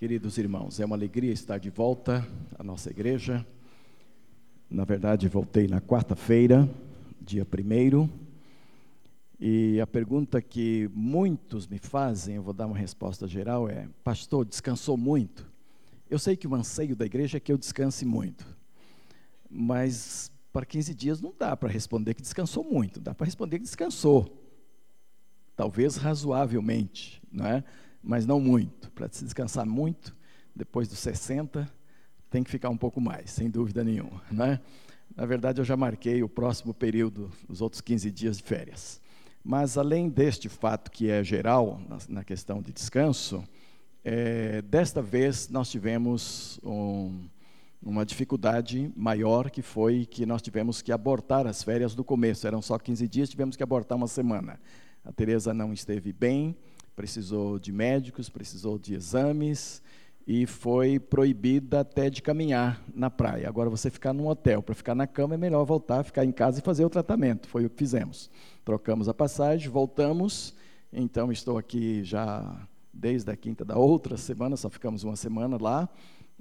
Queridos irmãos, é uma alegria estar de volta à nossa igreja. Na verdade, voltei na quarta-feira, dia primeiro, e a pergunta que muitos me fazem, eu vou dar uma resposta geral, é: Pastor, descansou muito? Eu sei que o anseio da igreja é que eu descanse muito, mas para 15 dias não dá para responder que descansou muito, dá para responder que descansou, talvez razoavelmente, não é? Mas não muito. Para se descansar muito, depois dos 60, tem que ficar um pouco mais, sem dúvida nenhuma. Né? Na verdade, eu já marquei o próximo período, os outros 15 dias de férias. Mas, além deste fato que é geral, na, questão de descanso, é, desta vez nós tivemos um, uma dificuldade maior, que foi que nós tivemos que abortar as férias do começo. Eram só 15 dias, tivemos que abortar uma semana. A Tereza não esteve bem, precisou de médicos, precisou de exames e foi proibida até de caminhar na praia. Agora, você ficar num hotel para ficar na cama é melhor voltar, ficar em casa e fazer o tratamento. Foi o que fizemos. Trocamos a passagem, voltamos. Então, estou aqui já desde a quinta da outra semana, só ficamos uma semana lá.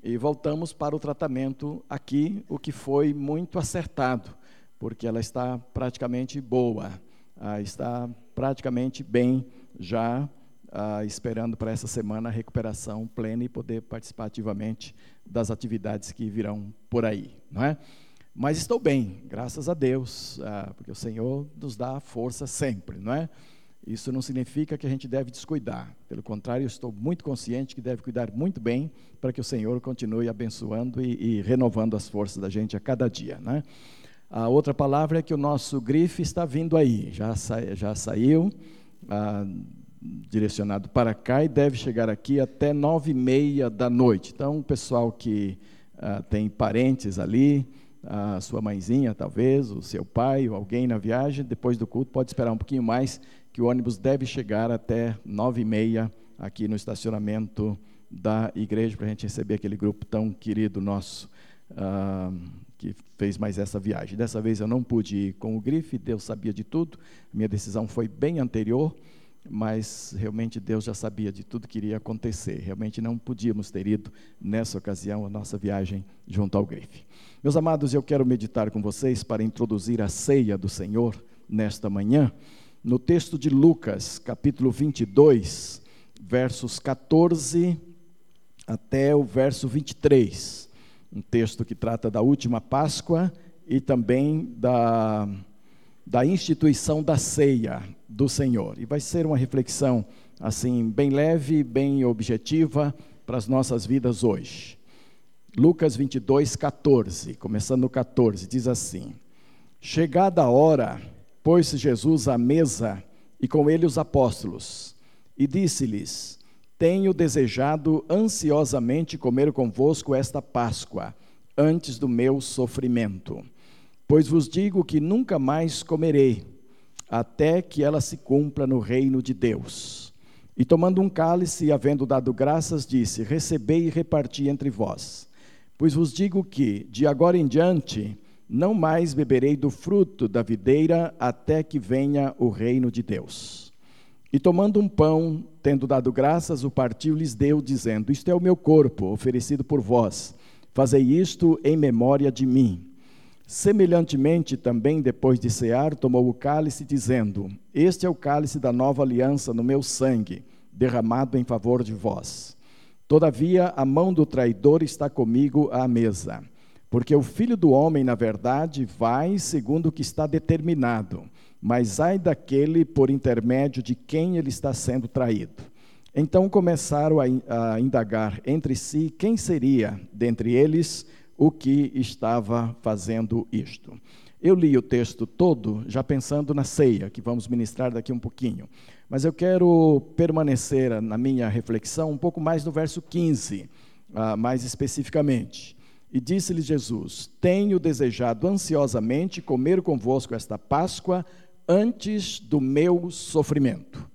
E voltamos para o tratamento aqui, o que foi muito acertado, porque ela está praticamente boa, ah, está praticamente bem já ah, esperando para essa semana a recuperação plena e poder participar ativamente das atividades que virão por aí, não é? Mas estou bem, graças a Deus, ah, porque o Senhor nos dá força sempre, não é? Isso não significa que a gente deve descuidar. Pelo contrário, eu estou muito consciente que deve cuidar muito bem para que o Senhor continue abençoando e, e renovando as forças da gente a cada dia, né? A outra palavra é que o nosso grife está vindo aí, já, sa já saiu. Ah, direcionado para cá e deve chegar aqui até nove e meia da noite. Então, o pessoal que ah, tem parentes ali, a sua mãezinha talvez, o seu pai ou alguém na viagem, depois do culto pode esperar um pouquinho mais, que o ônibus deve chegar até nove e meia aqui no estacionamento da igreja para a gente receber aquele grupo tão querido nosso ah, que fez mais essa viagem. Dessa vez eu não pude ir com o grife, Deus sabia de tudo, minha decisão foi bem anterior mas realmente Deus já sabia de tudo que iria acontecer. Realmente não podíamos ter ido nessa ocasião a nossa viagem junto ao Grife. Meus amados, eu quero meditar com vocês para introduzir a ceia do Senhor nesta manhã, no texto de Lucas, capítulo 22, versos 14 até o verso 23. Um texto que trata da última Páscoa e também da da instituição da ceia do Senhor. E vai ser uma reflexão assim bem leve, bem objetiva para as nossas vidas hoje. Lucas 22, 14, começando no 14, diz assim: Chegada a hora, pôs-se Jesus à mesa e com ele os apóstolos, e disse-lhes: Tenho desejado ansiosamente comer convosco esta Páscoa, antes do meu sofrimento. Pois vos digo que nunca mais comerei, até que ela se cumpra no reino de Deus. E tomando um cálice, e havendo dado graças, disse: Recebei e reparti entre vós. Pois vos digo que, de agora em diante, não mais beberei do fruto da videira, até que venha o reino de Deus. E tomando um pão, tendo dado graças, o partiu lhes deu, dizendo: Isto é o meu corpo, oferecido por vós. Fazei isto em memória de mim. Semelhantemente, também depois de cear, tomou o cálice, dizendo: Este é o cálice da nova aliança no meu sangue, derramado em favor de vós. Todavia, a mão do traidor está comigo à mesa. Porque o filho do homem, na verdade, vai segundo o que está determinado, mas ai daquele por intermédio de quem ele está sendo traído. Então começaram a indagar entre si quem seria, dentre eles, o que estava fazendo isto. Eu li o texto todo já pensando na ceia, que vamos ministrar daqui um pouquinho. Mas eu quero permanecer na minha reflexão um pouco mais no verso 15, uh, mais especificamente. E disse-lhe Jesus: Tenho desejado ansiosamente comer convosco esta Páscoa antes do meu sofrimento.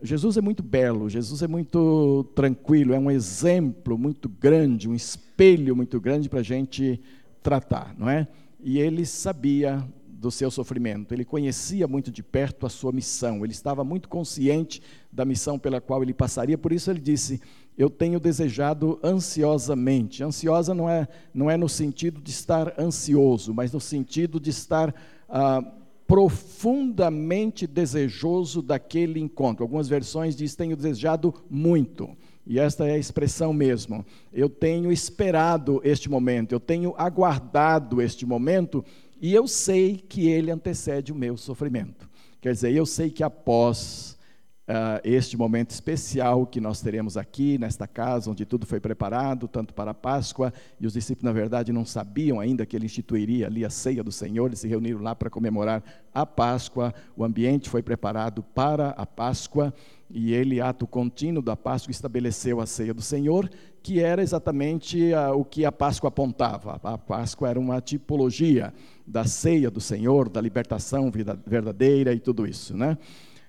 Jesus é muito belo, Jesus é muito tranquilo, é um exemplo muito grande, um espelho muito grande para a gente tratar, não é? E ele sabia do seu sofrimento, ele conhecia muito de perto a sua missão, ele estava muito consciente da missão pela qual ele passaria, por isso ele disse: eu tenho desejado ansiosamente. Ansiosa não é, não é no sentido de estar ansioso, mas no sentido de estar ah, profundamente desejoso daquele encontro. Algumas versões diz tenho desejado muito. E esta é a expressão mesmo. Eu tenho esperado este momento, eu tenho aguardado este momento, e eu sei que ele antecede o meu sofrimento. Quer dizer, eu sei que após uh, este momento especial que nós teremos aqui, nesta casa, onde tudo foi preparado, tanto para a Páscoa, e os discípulos, na verdade, não sabiam ainda que ele instituiria ali a ceia do Senhor, eles se reuniram lá para comemorar a Páscoa, o ambiente foi preparado para a Páscoa, e ele, ato contínuo da Páscoa, estabeleceu a ceia do Senhor, que era exatamente uh, o que a Páscoa apontava. A Páscoa era uma tipologia da ceia do Senhor, da libertação verdadeira e tudo isso, né?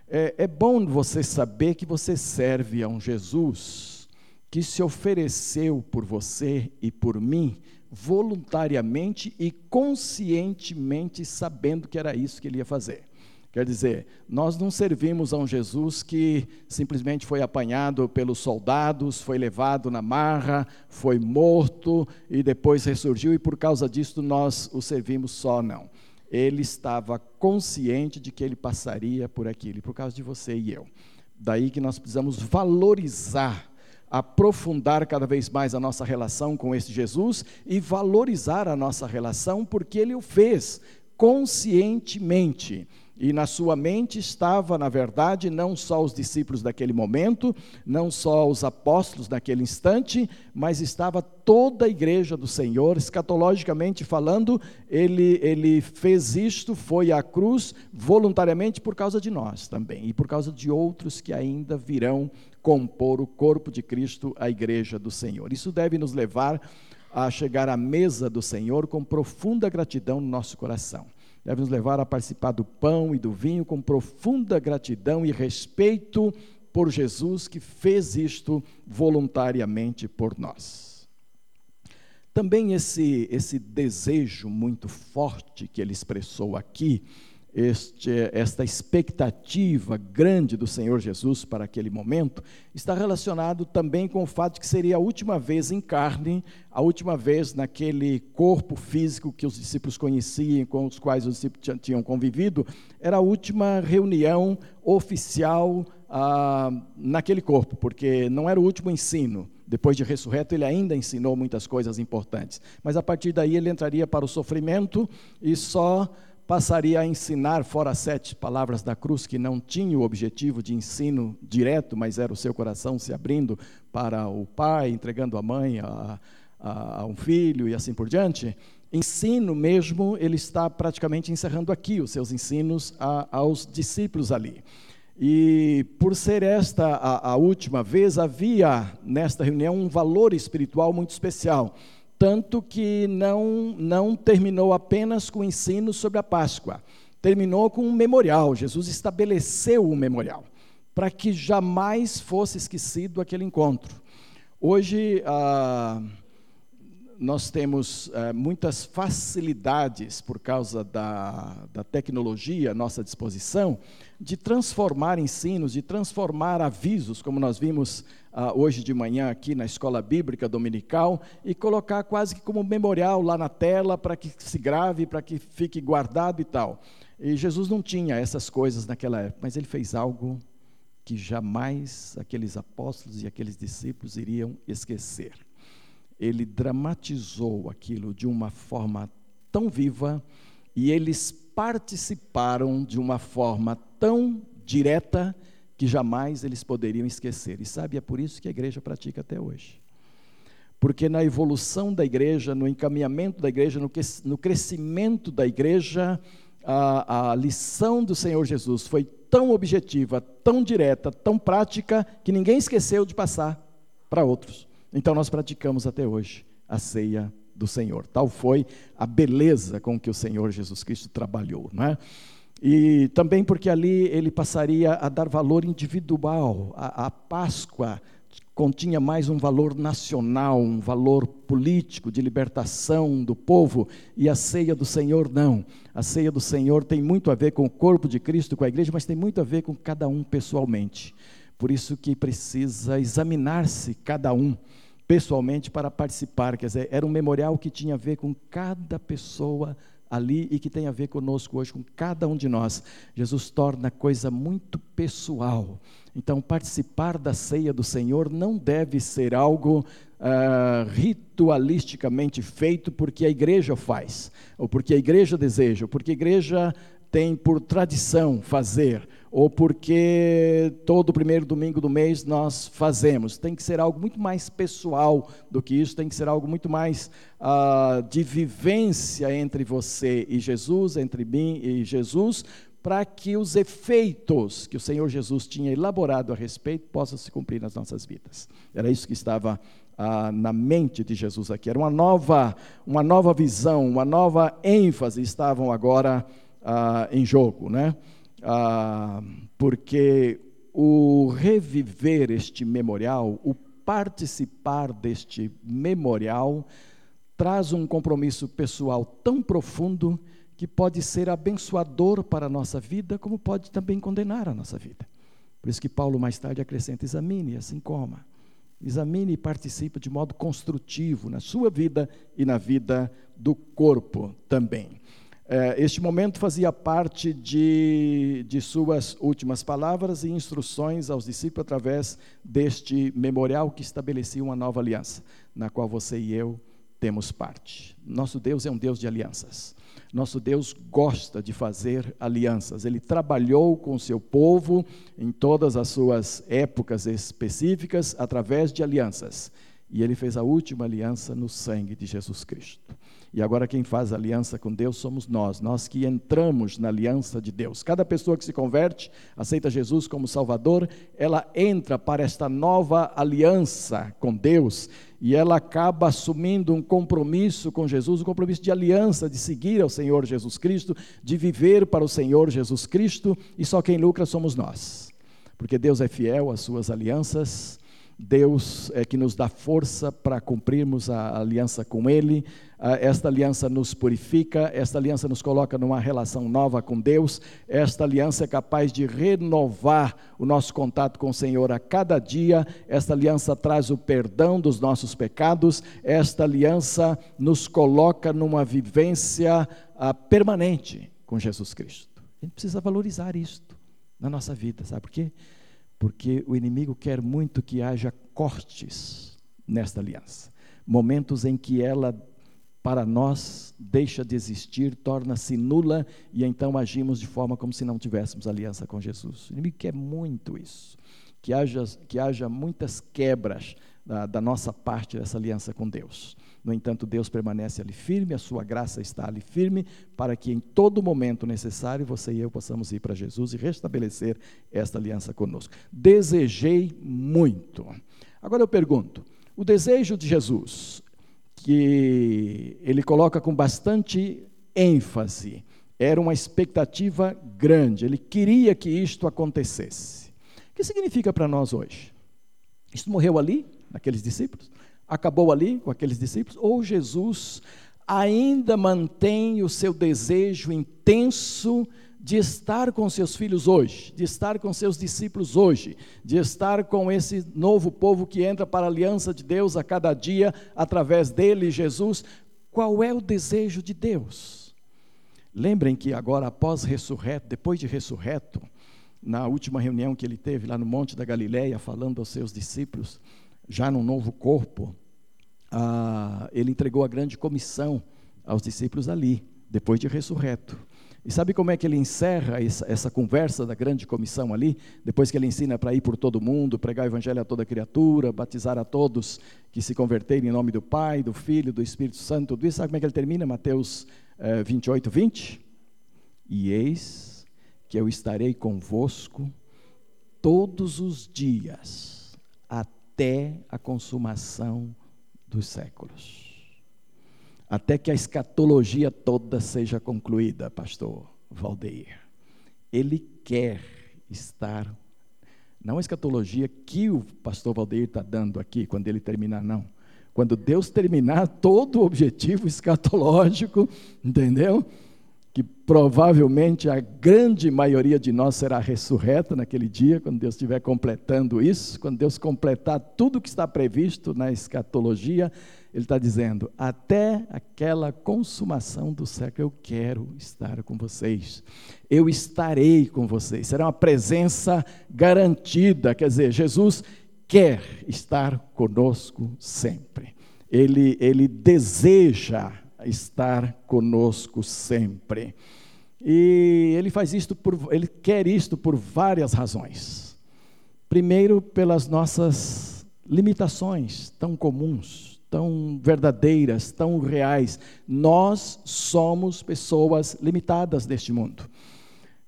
É, é bom você saber que você serve a um Jesus que se ofereceu por você e por mim voluntariamente e conscientemente sabendo que era isso que ele ia fazer. Quer dizer, nós não servimos a um Jesus que simplesmente foi apanhado pelos soldados, foi levado na marra, foi morto e depois ressurgiu e por causa disso nós o servimos só, não ele estava consciente de que ele passaria por aquilo, por causa de você e eu. Daí que nós precisamos valorizar, aprofundar cada vez mais a nossa relação com esse Jesus e valorizar a nossa relação porque ele o fez conscientemente. E na sua mente estava, na verdade, não só os discípulos daquele momento, não só os apóstolos naquele instante, mas estava toda a igreja do Senhor, escatologicamente falando, ele, ele fez isto, foi à cruz voluntariamente por causa de nós também, e por causa de outros que ainda virão compor o corpo de Cristo, a igreja do Senhor. Isso deve nos levar a chegar à mesa do Senhor com profunda gratidão no nosso coração deve nos levar a participar do pão e do vinho com profunda gratidão e respeito por Jesus que fez isto voluntariamente por nós. Também esse, esse desejo muito forte que ele expressou aqui, este, esta expectativa grande do Senhor Jesus para aquele momento, está relacionado também com o fato de que seria a última vez em carne, a última vez naquele corpo físico que os discípulos conheciam, com os quais os discípulos tinham convivido, era a última reunião oficial ah, naquele corpo, porque não era o último ensino. Depois de ressurreto, ele ainda ensinou muitas coisas importantes. Mas a partir daí ele entraria para o sofrimento e só passaria a ensinar fora as sete palavras da cruz, que não tinha o objetivo de ensino direto, mas era o seu coração se abrindo para o pai, entregando a mãe a, a, a um filho e assim por diante. Ensino mesmo, ele está praticamente encerrando aqui os seus ensinos a, aos discípulos ali. E por ser esta a, a última vez, havia nesta reunião um valor espiritual muito especial tanto que não, não terminou apenas com o ensino sobre a Páscoa, terminou com um memorial. Jesus estabeleceu um memorial, para que jamais fosse esquecido aquele encontro. Hoje, ah, nós temos eh, muitas facilidades por causa da, da tecnologia à nossa disposição de transformar ensinos, de transformar avisos, como nós vimos hoje de manhã aqui na escola bíblica dominical, e colocar quase que como memorial lá na tela para que se grave, para que fique guardado e tal. E Jesus não tinha essas coisas naquela época, mas ele fez algo que jamais aqueles apóstolos e aqueles discípulos iriam esquecer ele dramatizou aquilo de uma forma tão viva e eles participaram de uma forma tão direta que jamais eles poderiam esquecer. E sabe, é por isso que a igreja pratica até hoje. Porque na evolução da igreja, no encaminhamento da igreja, no, crescimento da igreja, a, a lição do Senhor Jesus foi tão objetiva, tão direta, tão prática, que ninguém esqueceu de passar para outros. Então nós praticamos até hoje a ceia do Senhor. Tal foi a beleza com que o Senhor Jesus Cristo trabalhou, não é? E também porque ali ele passaria a dar valor individual. A, a Páscoa continha mais um valor nacional, um valor político de libertação do povo, e a ceia do Senhor não. A ceia do Senhor tem muito a ver com o corpo de Cristo, com a igreja, mas tem muito a ver com cada um pessoalmente Por isso que precisa examinar-se cada um pessoalmente para participar. Quer dizer, era um memorial que tinha a ver com cada pessoa ali e que tem a ver conosco hoje, com cada um de nós. Jesus torna a coisa muito pessoal. Então, participar da ceia do Senhor não deve ser algo uh, ritualisticamente feito porque a igreja faz, ou porque a igreja deseja, ou porque a igreja tem por tradição fazer, ou porque todo primeiro domingo do mês nós fazemos. Tem que ser algo muito mais pessoal do que isso, tem que ser algo muito mais uh, de vivência entre você e Jesus, entre mim e Jesus, para que os efeitos que o Senhor Jesus tinha elaborado a respeito possam se cumprir nas nossas vidas. Era isso que estava ah, na mente de Jesus aqui. Era uma nova, uma nova visão, uma nova ênfase estavam agora ah, em jogo, né? Ah, porque o reviver este memorial, o participar deste memorial, traz um compromisso pessoal tão profundo que pode ser abençoador para a nossa vida, como pode também condenar a nossa vida. Por isso que Paulo mais tarde acrescenta: examine, assim coma. Examine e participe de modo construtivo na sua vida e na vida do corpo também. É, este momento fazia parte de, de suas últimas palavras e instruções aos discípulos através deste memorial que estabelecia uma nova aliança, na qual você e eu temos parte. Nosso Deus é um Deus de alianças. Nosso Deus gosta de fazer alianças. Ele trabalhou com o seu povo em todas as suas épocas específicas através de alianças. E ele fez a última aliança no sangue de Jesus Cristo. E agora quem faz aliança com Deus somos nós, nós que entramos na aliança de Deus. Cada pessoa que se converte, aceita Jesus como Salvador, ela entra para esta nova aliança com Deus e ela acaba assumindo um compromisso com Jesus, um compromisso de aliança, de seguir ao Senhor Jesus Cristo, de viver para o Senhor Jesus Cristo, e só quem lucra somos nós. Porque Deus é fiel às suas alianças, Deus é que nos dá força para cumprirmos a aliança com Ele. Ah, esta aliança nos purifica, esta aliança nos coloca numa relação nova com Deus. Esta aliança é capaz de renovar o nosso contato com o Senhor a cada dia. Esta aliança traz o perdão dos nossos pecados. Esta aliança nos coloca numa vivência uh, permanente com Jesus Cristo. A gente precisa valorizar isto na nossa vida, sabe por quê? porque o inimigo quer muito que haja cortes nesta aliança. Momentos em que ela, para nós, deixa de existir, torna-se nula e então agimos de forma como se não tivéssemos aliança com Jesus. O inimigo quer muito isso, que haja, que haja muitas quebras da, da nossa parte dessa aliança com Deus. No entanto, Deus permanece ali firme, a sua graça está ali firme, para que em todo momento necessário você e eu possamos ir para Jesus e restabelecer esta aliança conosco. Desejei muito. Agora eu pergunto: o desejo de Jesus, que ele coloca com bastante ênfase, era uma expectativa grande, ele queria que isto acontecesse. O que significa para nós hoje? Isto morreu ali, naqueles discípulos? acabou ali com aqueles discípulos, ou Jesus ainda mantém o seu desejo intenso de estar com seus filhos hoje, de estar com seus discípulos hoje, de estar com esse novo povo que entra para a aliança de Deus a cada dia através dele, Jesus. Qual é o desejo de Deus? Lembrem que agora, após ressurreto, depois de ressurreto, na última reunião que ele teve lá no Monte da Galileia, falando aos seus discípulos, já num novo corpo, ah, ele entregou a grande comissão aos discípulos ali, depois de ressurreto. E sabe como é que ele encerra essa, conversa da grande comissão ali? Depois que ele ensina para ir por todo mundo, pregar o evangelho a toda criatura, batizar a todos que se converterem em nome do Pai, do Filho, do Espírito Santo, tudo isso. Sabe como é que ele termina? Mateus eh, 28, 20. E eis que eu estarei convosco todos os dias, até a consumação dos séculos. Até que a escatologia toda seja concluída, pastor Valdeir. Ele quer estar, não a escatologia que o pastor Valdeir está dando aqui, quando ele terminar, não. Quando Deus terminar todo o objetivo escatológico, entendeu? Que provavelmente a grande maioria de nós será ressurreta naquele dia, quando Deus estiver completando isso, quando Deus completar tudo que está previsto na escatologia, Ele está dizendo: até aquela consumação do século, eu quero estar com vocês, eu estarei com vocês, será uma presença garantida, quer dizer, Jesus quer estar conosco sempre, Ele, ele deseja estar conosco sempre. E ele faz isto por, ele quer isto por várias razões. Primeiro, pelas nossas limitações tão comuns, tão verdadeiras, tão reais. Nós somos pessoas limitadas neste mundo.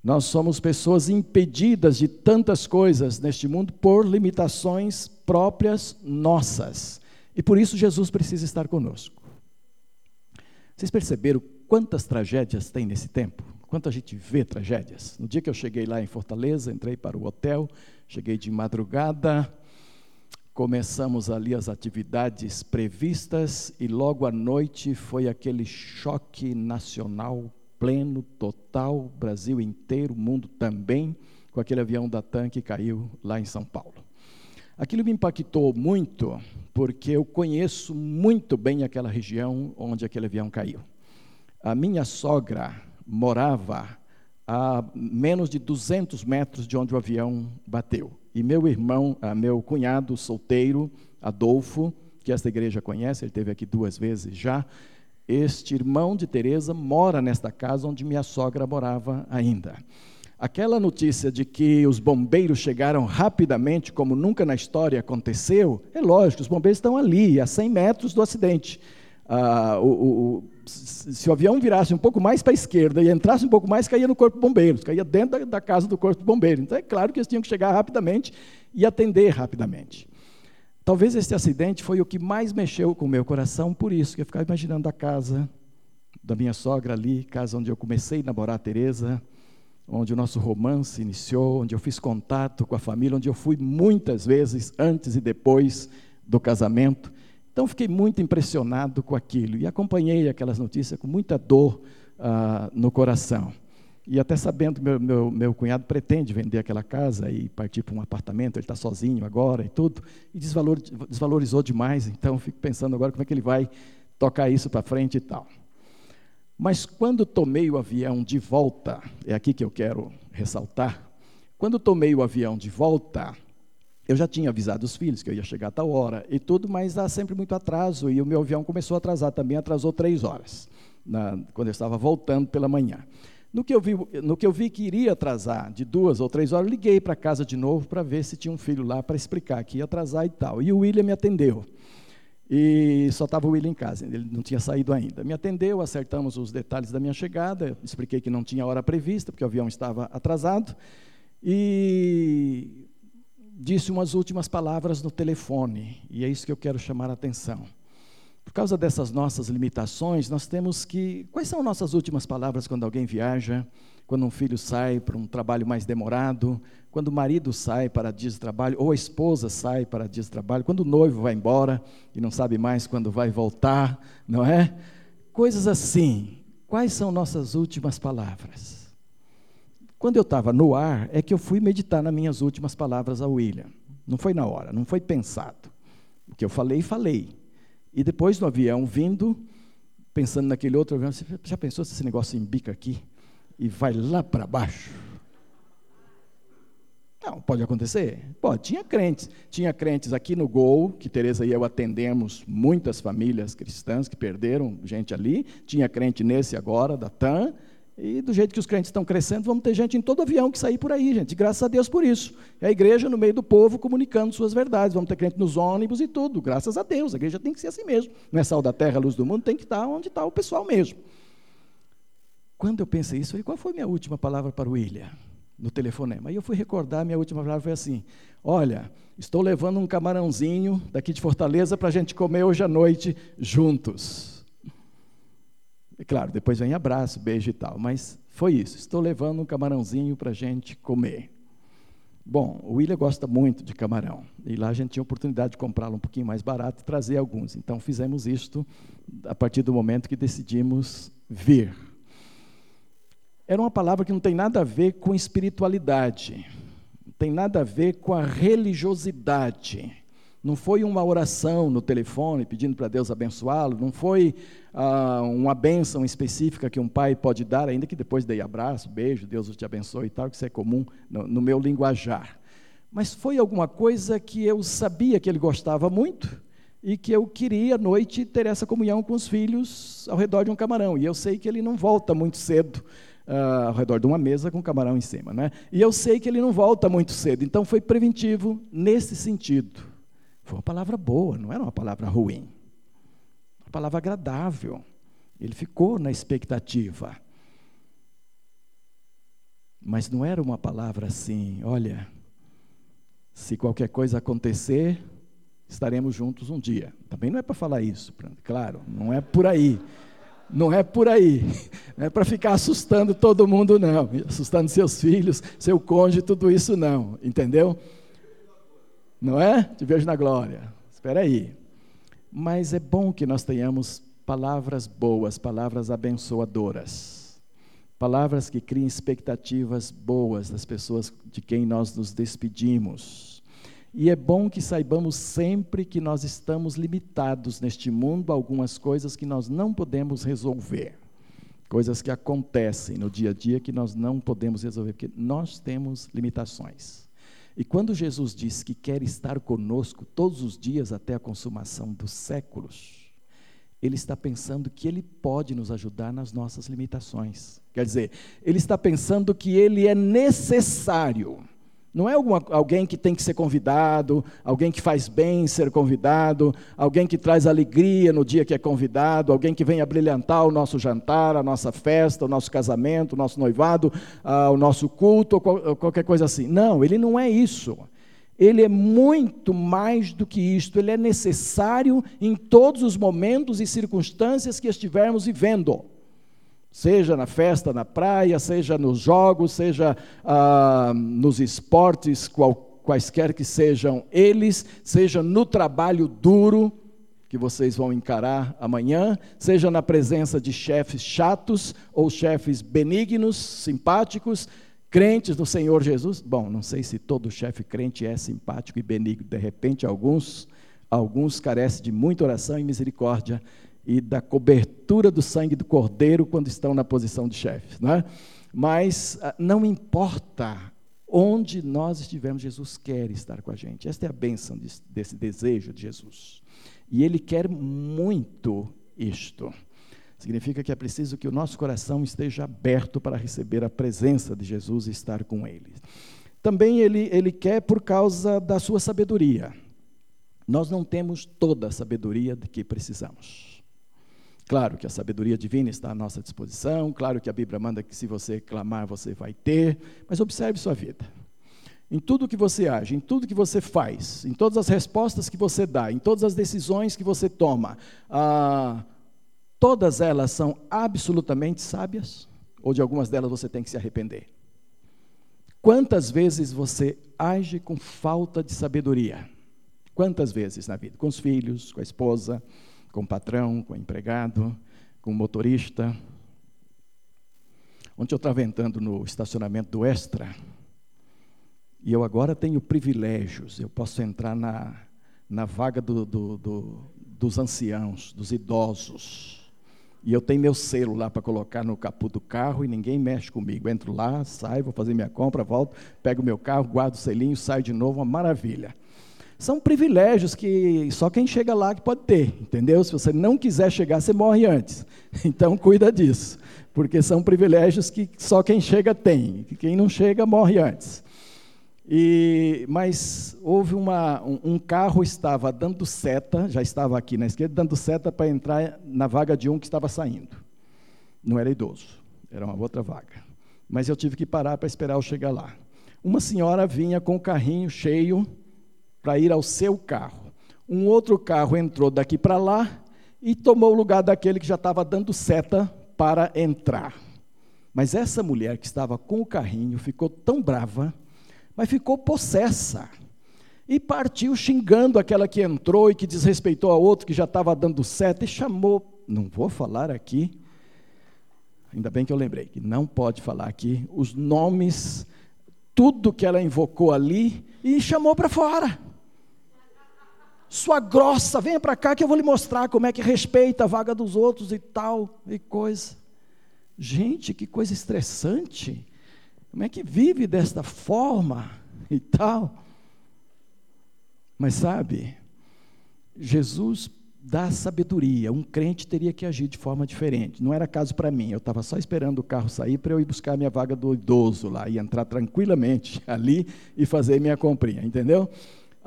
Nós somos pessoas impedidas de tantas coisas neste mundo por limitações próprias nossas. E por isso Jesus precisa estar conosco. Vocês perceberam quantas tragédias tem nesse tempo? Quanto a gente vê tragédias? No dia que eu cheguei lá em Fortaleza, entrei para o hotel, cheguei de madrugada, começamos ali as atividades previstas e logo à noite foi aquele choque nacional pleno, total, Brasil inteiro, mundo também, com aquele avião da TAM que caiu lá em São Paulo. Aquilo me impactou muito, porque eu conheço muito bem aquela região onde aquele avião caiu. A minha sogra morava a menos de 200 metros de onde o avião bateu. E meu irmão, meu cunhado solteiro, Adolfo, que esta igreja conhece, ele teve aqui duas vezes já, este irmão de Teresa mora nesta casa onde minha sogra morava ainda. Aquela notícia de que os bombeiros chegaram rapidamente, como nunca na história aconteceu, é lógico, os bombeiros estão ali, a 100 metros do acidente. Ah, o, o, se o avião virasse um pouco mais para a esquerda e entrasse um pouco mais, caía no corpo de bombeiros, caía dentro da, da casa do corpo de bombeiros. Então é claro que eles tinham que chegar rapidamente e atender rapidamente. Talvez este acidente foi o que mais mexeu com o meu coração, por isso que eu ficava imaginando a casa da minha sogra ali, casa onde eu comecei a namorar a Teresa, onde o nosso romance iniciou, onde eu fiz contato com a família, onde eu fui muitas vezes antes e depois do casamento. Então fiquei muito impressionado com aquilo e acompanhei aquelas notícias com muita dor ah, no coração. E até sabendo que meu, meu, meu, cunhado pretende vender aquela casa e partir para um apartamento, ele está sozinho agora e tudo, e desvalor, desvalorizou demais, então fico pensando agora como é que ele vai tocar isso para frente e tal. Mas quando tomei o avião de volta, é aqui que eu quero ressaltar, quando tomei o avião de volta, eu já tinha avisado os filhos que eu ia chegar a tal hora e tudo, mas há sempre muito atraso e o meu avião começou a atrasar também, atrasou três horas, na, quando eu estava voltando pela manhã. No que, eu vi, no que eu vi que iria atrasar de duas ou três horas, liguei para casa de novo para ver se tinha um filho lá para explicar que ia atrasar e tal. E o William me atendeu. E só estava o William em casa, ele não tinha saído ainda. Me atendeu, acertamos os detalhes da minha chegada, expliquei que não tinha hora prevista, porque o avião estava atrasado, e disse umas últimas palavras no telefone, e é isso que eu quero chamar a atenção. Por causa dessas nossas limitações, nós temos que. Quais são nossas últimas palavras quando alguém viaja, quando um filho sai para um trabalho mais demorado, quando o marido sai para dias de trabalho, ou a esposa sai para dias de trabalho, quando o noivo vai embora e não sabe mais quando vai voltar, não é? Coisas assim. Quais são nossas últimas palavras? Quando eu estava no ar, é que eu fui meditar nas minhas últimas palavras a William. Não foi na hora, não foi pensado. O que eu falei, falei. E depois no avião, vindo, pensando naquele outro avião, já pensou se esse negócio embica aqui e vai lá para baixo? Não, pode acontecer? Pode. Tinha crentes. Tinha crentes aqui no Gol, que Teresa e eu atendemos muitas famílias cristãs que perderam gente ali. Tinha crente nesse agora, da TAM. E do jeito que os crentes estão crescendo, vamos ter gente em todo avião que sair por aí, gente. Graças a Deus por isso. É a igreja no meio do povo comunicando suas verdades. Vamos ter crente nos ônibus e tudo. Graças a Deus. A igreja tem que ser assim mesmo. Não é sal da terra, luz do mundo, tem que estar onde está o pessoal mesmo. Quando eu pensei isso, eu falei, qual foi a minha última palavra para o William? No telefonema. Aí eu fui recordar, minha última palavra foi assim: Olha, estou levando um camarãozinho daqui de Fortaleza para a gente comer hoje à noite juntos. E claro, depois vem abraço, beijo e tal, mas foi isso. Estou levando um camarãozinho para a gente comer. Bom, o William gosta muito de camarão. E lá a gente tinha a oportunidade de comprá-lo um pouquinho mais barato e trazer alguns. Então fizemos isto a partir do momento que decidimos vir. Era uma palavra que não tem nada a ver com espiritualidade, não tem nada a ver com a religiosidade. Não foi uma oração no telefone pedindo para Deus abençoá-lo, não foi ah, uma bênção específica que um pai pode dar, ainda que depois dê abraço, beijo, Deus te abençoe e tal, que isso é comum no, no meu linguajar. Mas foi alguma coisa que eu sabia que ele gostava muito e que eu queria à noite ter essa comunhão com os filhos ao redor de um camarão. E eu sei que ele não volta muito cedo uh, ao redor de uma mesa com camarão em cima. Né? E eu sei que ele não volta muito cedo. Então foi preventivo nesse sentido. Foi uma palavra boa, não era uma palavra ruim. Uma palavra agradável. Ele ficou na expectativa. Mas não era uma palavra assim, olha, se qualquer coisa acontecer, estaremos juntos um dia. Também não é para falar isso, claro, não é por aí. Não é por aí. Não é para ficar assustando todo mundo, não. Assustando seus filhos, seu cônjuge, tudo isso não. Entendeu? Não é? Te vejo na glória. Espera aí. Mas é bom que nós tenhamos palavras boas, palavras abençoadoras. Palavras que criem expectativas boas das pessoas de quem nós nos despedimos e é bom que saibamos sempre que nós estamos limitados neste mundo a algumas coisas que nós não podemos resolver. Coisas que acontecem no dia a dia que nós não podemos resolver, porque nós temos limitações. E quando Jesus diz que quer estar conosco todos os dias até a consumação dos séculos, ele está pensando que ele pode nos ajudar nas nossas limitações. Quer dizer, ele está pensando que ele é necessário não é alguma, alguém que tem que ser convidado, alguém que faz bem ser convidado, alguém que traz alegria no dia que é convidado, alguém que vem brilhantar o nosso jantar, a nossa festa, o nosso casamento, o nosso noivado, uh, o nosso culto, ou qualquer coisa assim. Não, ele não é isso. Ele é muito mais do que isto, ele é necessário em todos os momentos e circunstâncias que estivermos vivendo seja na festa na praia, seja nos jogos, seja ah, nos esportes, qual, quaisquer que sejam eles, seja no trabalho duro que vocês vão encarar amanhã, seja na presença de chefes chatos ou chefes benignos, simpáticos, crentes do Senhor Jesus. Bom, não sei se todo chefe crente é simpático e benigno, de repente alguns alguns carecem de muita oração e misericórdia e da cobertura do sangue do cordeiro quando estão na posição de chefes. Né? Mas ah, não importa onde nós estivermos, Jesus quer estar com a gente. Esta é a bênção desse desejo de Jesus. E Ele quer muito isto. Significa que é preciso que o nosso coração esteja aberto para receber a presença de Jesus e estar com Ele. Também Ele, ele quer por causa da sua sabedoria. Nós não temos toda a sabedoria de que precisamos. Claro que a sabedoria divina está à nossa disposição, claro que a Bíblia manda que se você clamar, você vai ter, mas observe sua vida. Em tudo que você age, em tudo que você faz, em todas as respostas que você dá, em todas as decisões que você toma, ah, todas elas são absolutamente sábias? Ou de algumas delas você tem que se arrepender? Quantas vezes você age com falta de sabedoria? Quantas vezes na vida? Com os filhos, com a esposa, com o patrão, com o empregado, com o motorista. Ontem eu estava entrando no estacionamento do Extra, e eu agora tenho privilégios, eu posso entrar na, na vaga do, do, do, dos anciãos, dos idosos. E eu tenho meu selo lá para colocar no capô do carro e ninguém mexe comigo. entro lá, saio, vou fazer minha compra, volto, pego meu carro, guardo o selinho, saio de novo, uma maravilha. São privilégios que só quem chega lá que pode ter, entendeu? Se você não quiser chegar, você morre antes. Então cuida disso, porque são privilégios que só quem chega tem, quem não chega morre antes. E, mas houve uma, um, um, carro estava dando seta, já estava aqui na esquerda, dando seta para entrar na vaga de um que estava saindo. Não era idoso, era uma outra vaga. Mas eu tive que parar para esperar eu chegar lá. Uma senhora vinha com o carrinho cheio para ir ao seu carro. Um outro carro entrou daqui para lá e tomou o lugar daquele que já estava dando seta para entrar. Mas essa mulher que estava com o carrinho ficou tão brava, mas ficou possessa. E partiu xingando aquela que entrou e que desrespeitou a outro que já estava dando seta e chamou, não vou falar aqui, Ainda bem que eu lembrei que não pode falar aqui os nomes, tudo que ela invocou ali e chamou para fora. Sua grossa, venha para cá que eu vou lhe mostrar como é que respeita a vaga dos outros e tal e coisa. Gente, que coisa estressante. Como é que vive desta forma e tal? Mas sabe, Jesus dá sabedoria. Um crente teria que agir de forma diferente. Não era caso para mim. Eu estava só esperando o carro sair para eu ir buscar minha vaga do idoso lá e entrar tranquilamente ali e fazer minha comprinha, entendeu?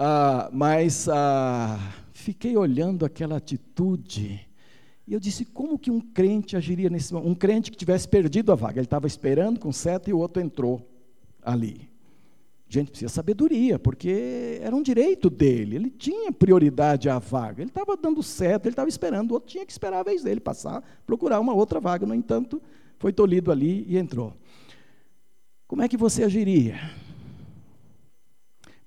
Ah, mas ah, fiquei olhando aquela atitude e eu disse: como que um crente agiria nesse momento? Um crente que tivesse perdido a vaga. Ele estava esperando com seta e o outro entrou ali. Gente, precisa sabedoria, porque era um direito dele, ele tinha prioridade à vaga, ele estava dando certo, ele estava esperando, o outro tinha que esperar a vez dele passar, procurar uma outra vaga, no entanto, foi tolhido ali e entrou. Como é que você agiria?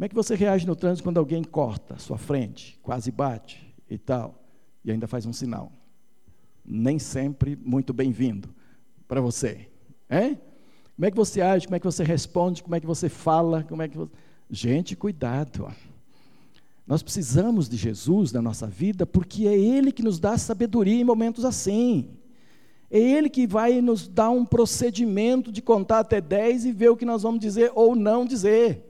Como é que você reage no trânsito quando alguém corta sua frente, quase bate e tal, e ainda faz um sinal? Nem sempre muito bem-vindo para você, é? Como é que você age? Como é que você responde? Como é que você fala? Como é que você... Gente, cuidado. Nós precisamos de Jesus na nossa vida porque é Ele que nos dá sabedoria em momentos assim. É Ele que vai nos dar um procedimento de contar até 10 e ver o que nós vamos dizer ou não dizer.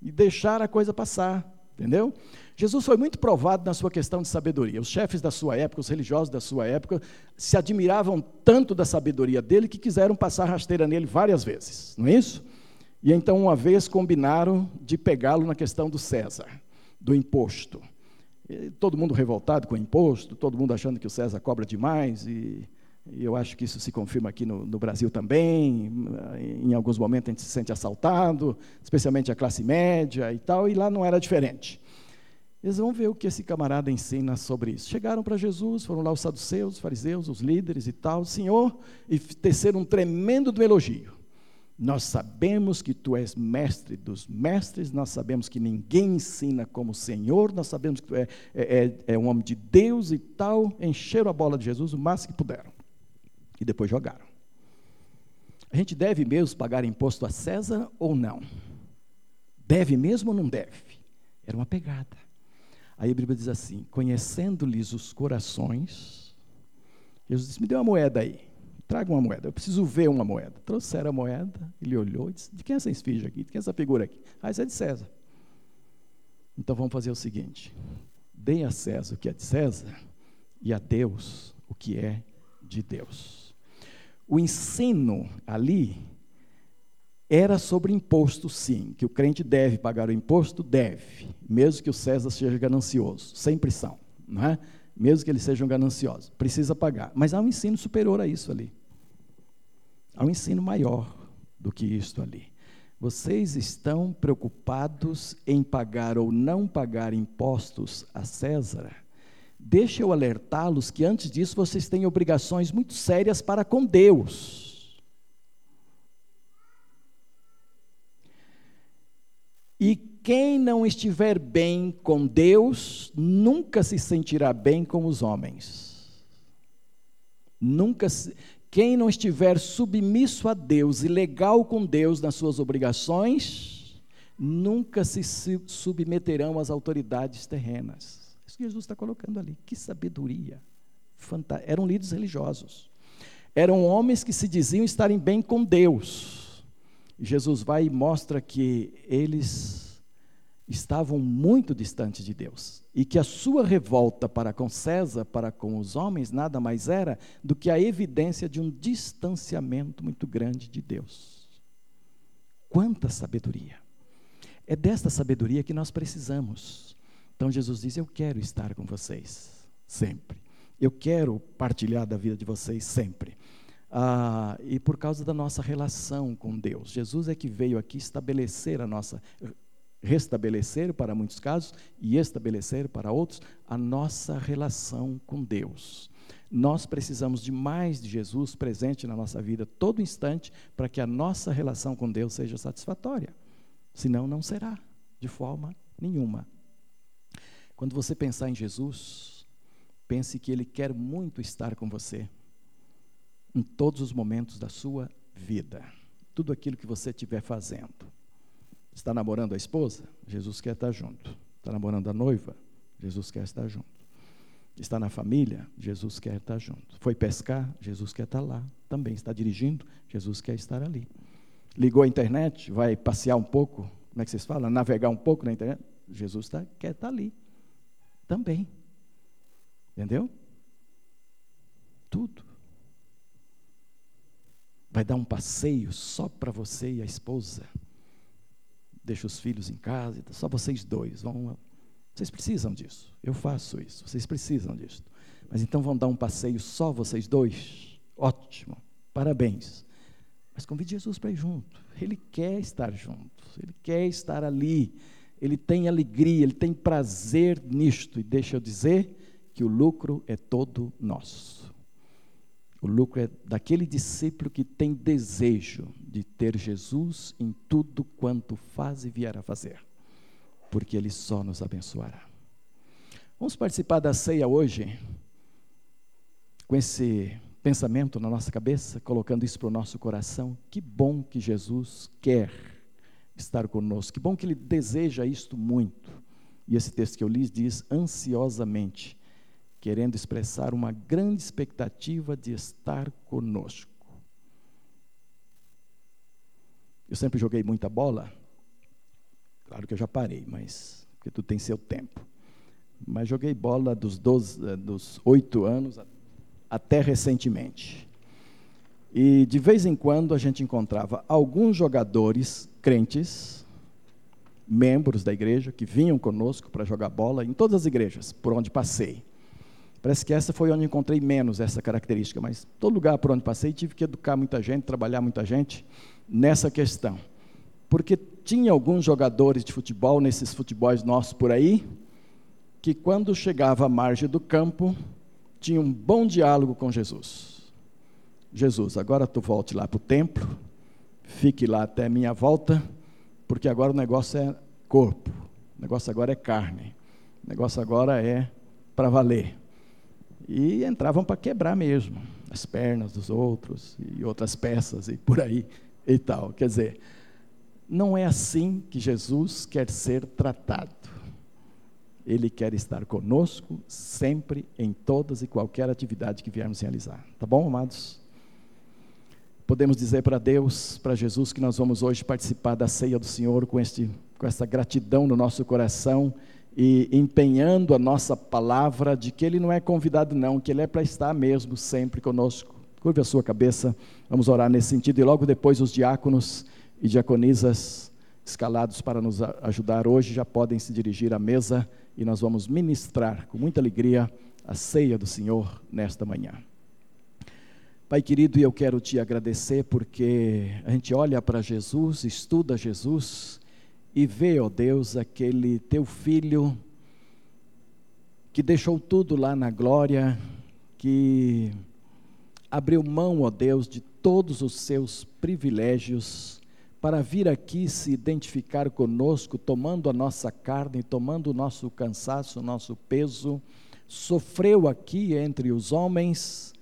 E deixar a coisa passar. Entendeu? Jesus foi muito provado na sua questão de sabedoria. Os chefes da sua época, os religiosos da sua época, se admiravam tanto da sabedoria dele que quiseram passar rasteira nele várias vezes, não é isso? E então, uma vez, combinaram de pegá-lo na questão do César, do imposto. E todo mundo revoltado com o imposto, todo mundo achando que o César cobra demais, e, e eu acho que isso se confirma aqui no, no Brasil também. Em alguns momentos a gente se sente assaltado, especialmente a classe média e tal, e lá não era diferente. Eles vão ver o que esse camarada ensina sobre isso. Chegaram para Jesus, foram lá os saduceus, os fariseus, os líderes e tal, Senhor, e teceram um tremendo do elogio. Nós sabemos que tu és mestre dos mestres, nós sabemos que ninguém ensina como Senhor, nós sabemos que tu é, é, é, é um homem de Deus e tal. Encheram a bola de Jesus o máximo que puderam. E depois jogaram. A gente deve mesmo pagar imposto a César ou não? Deve mesmo ou não deve? Era uma pegada. Aí a Bíblia diz assim: conhecendo-lhes os corações, Jesus disse: me dê uma moeda aí, traga uma moeda, eu preciso ver uma moeda. Trouxeram a moeda, ele olhou e disse: de quem é essa esfinge aqui? De quem é essa figura aqui? Ah, isso é de César. Então vamos fazer o seguinte: deem a César o que é de César e a Deus o que é de Deus. O ensino ali era sobre imposto, sim, que o crente deve pagar o imposto, deve, mesmo que o César seja ganancioso, sempre são, não é? Mesmo que eles sejam gananciosos, precisa pagar. Mas há um ensino superior a isso ali. Há um ensino maior do que isto ali. Vocês estão preocupados em pagar ou não pagar impostos a César? Deixa eu alertá-los que antes disso vocês têm obrigações muito sérias para com Deus. E quem não estiver bem com Deus, nunca se sentirá bem com os homens. Nunca se, quem não estiver submisso a Deus e legal com Deus nas suas obrigações, nunca se submeterão às autoridades terrenas. Que Jesus está colocando ali. Que sabedoria. Eram líderes religiosos. Eram homens que se diziam estarem bem com Deus Jesus vai e mostra que eles estavam muito distantes de Deus e que a sua revolta para com César, para com os homens, nada mais era do que a evidência de um distanciamento muito grande de Deus. Quanta sabedoria! É desta sabedoria que nós precisamos. Então Jesus diz: Eu quero estar com vocês sempre. Eu quero partilhar da vida de vocês sempre ah, e por causa da nossa relação com Deus. Jesus é que veio aqui estabelecer a nossa, restabelecer para muitos casos e estabelecer para outros a nossa relação com Deus. Nós precisamos de mais de Jesus presente na nossa vida todo instante para que a nossa relação com Deus seja satisfatória. Senão, não será, de forma nenhuma. Quando você pensar em Jesus, pense que Ele quer muito estar com você em todos os momentos da sua vida. Tudo aquilo que você estiver fazendo. Está namorando a esposa? Jesus quer estar junto. Está namorando a noiva? Jesus quer estar junto. Está na família? Jesus quer estar junto. Foi pescar? Jesus quer estar lá. Também está dirigindo? Jesus quer estar ali. Ligou a internet? Vai passear um pouco? Como é que vocês falam? Navegar um pouco na internet? Jesus tá, quer estar ali. Também. Entendeu? Tudo. Vai dar um passeio só para você e a esposa. Deixa os filhos em casa, só vocês dois. Vão, vocês precisam disso. Eu faço isso. Vocês precisam disso. Mas então vão dar um passeio só vocês dois? Ótimo. Parabéns. Mas convide Jesus para ir junto. Ele quer estar junto. Ele quer estar ali. Ele tem alegria, ele tem prazer nisto. E deixa eu dizer que o lucro é todo nosso. O lucro é daquele discípulo que tem desejo de ter Jesus em tudo quanto faz e vier a fazer, porque ele só nos abençoará. Vamos participar da ceia hoje, com esse pensamento na nossa cabeça, colocando isso para o nosso coração. Que bom que Jesus quer estar conosco, que bom que Ele deseja isto muito. E esse texto que eu li diz ansiosamente querendo expressar uma grande expectativa de estar conosco. Eu sempre joguei muita bola, claro que eu já parei, mas porque tudo tem seu tempo. Mas joguei bola dos, 12, eh, dos 8 anos até recentemente. E de vez em quando a gente encontrava alguns jogadores crentes, membros da igreja, que vinham conosco para jogar bola em todas as igrejas por onde passei. Parece que essa foi onde encontrei menos essa característica, mas todo lugar por onde passei tive que educar muita gente, trabalhar muita gente nessa questão. Porque tinha alguns jogadores de futebol, nesses futebols nossos por aí, que quando chegava à margem do campo, tinha um bom diálogo com Jesus. Jesus, agora tu volte lá para o templo, fique lá até minha volta, porque agora o negócio é corpo, o negócio agora é carne, o negócio agora é para valer e entravam para quebrar mesmo as pernas dos outros e outras peças e por aí e tal. Quer dizer, não é assim que Jesus quer ser tratado. Ele quer estar conosco sempre, em todas e qualquer atividade que viermos realizar. Tá bom, amados? Podemos dizer para Deus, para Jesus, que nós vamos hoje participar da ceia do Senhor com, este, com essa gratidão no nosso coração e empenhando a nossa palavra de que ele não é convidado, não, que ele é para estar mesmo sempre conosco. Curve a sua cabeça, vamos orar nesse sentido. E logo depois, os diáconos e diaconisas escalados para nos ajudar hoje já podem se dirigir à mesa e nós vamos ministrar com muita alegria a ceia do Senhor nesta manhã. Pai querido, eu quero te agradecer porque a gente olha para Jesus, estuda Jesus e vê, ó Deus, aquele teu filho que deixou tudo lá na glória, que abriu mão, ó Deus, de todos os seus privilégios para vir aqui se identificar conosco, tomando a nossa carne, tomando o nosso cansaço, o nosso peso, sofreu aqui entre os homens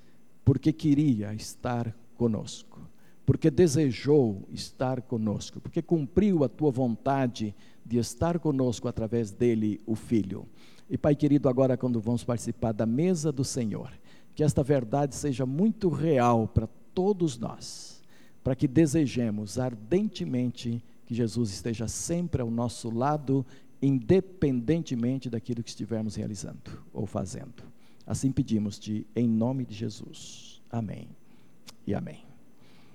porque queria estar conosco porque desejou estar conosco, porque cumpriu a tua vontade de estar conosco através dele, o Filho. E Pai querido, agora quando vamos participar da mesa do Senhor, que esta verdade seja muito real para todos nós, para que desejemos ardentemente que Jesus esteja sempre ao nosso lado, independentemente daquilo que estivermos realizando ou fazendo. Assim pedimos-te em nome de Jesus. Amém e amém.